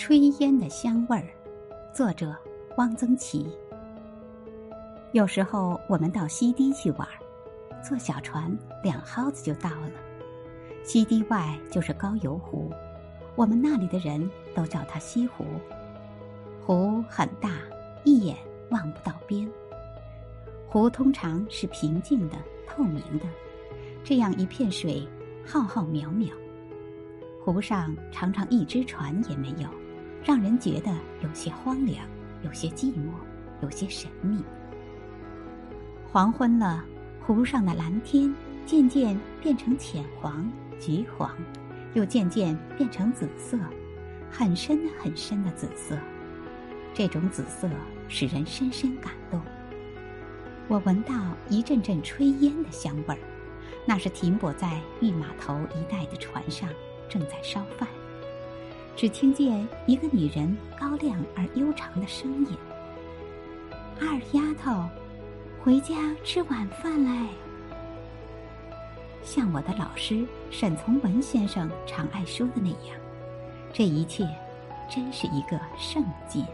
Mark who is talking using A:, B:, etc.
A: 炊烟的香味儿，作者汪曾祺。有时候我们到西堤去玩，坐小船两蒿子就到了。西堤外就是高邮湖，我们那里的人都叫它西湖。湖很大，一眼望不到边。湖通常是平静的、透明的，这样一片水，浩浩渺渺。湖上常常一只船也没有。让人觉得有些荒凉，有些寂寞，有些神秘。黄昏了，湖上的蓝天渐渐变成浅黄、橘黄，又渐渐变成紫色，很深很深的紫色。这种紫色使人深深感动。我闻到一阵阵炊烟的香味儿，那是停泊在御码头一带的船上正在烧饭。只听见一个女人高亮而悠长的声音：“二丫头，回家吃晚饭嘞。”像我的老师沈从文先生常爱说的那样，这一切真是一个圣境。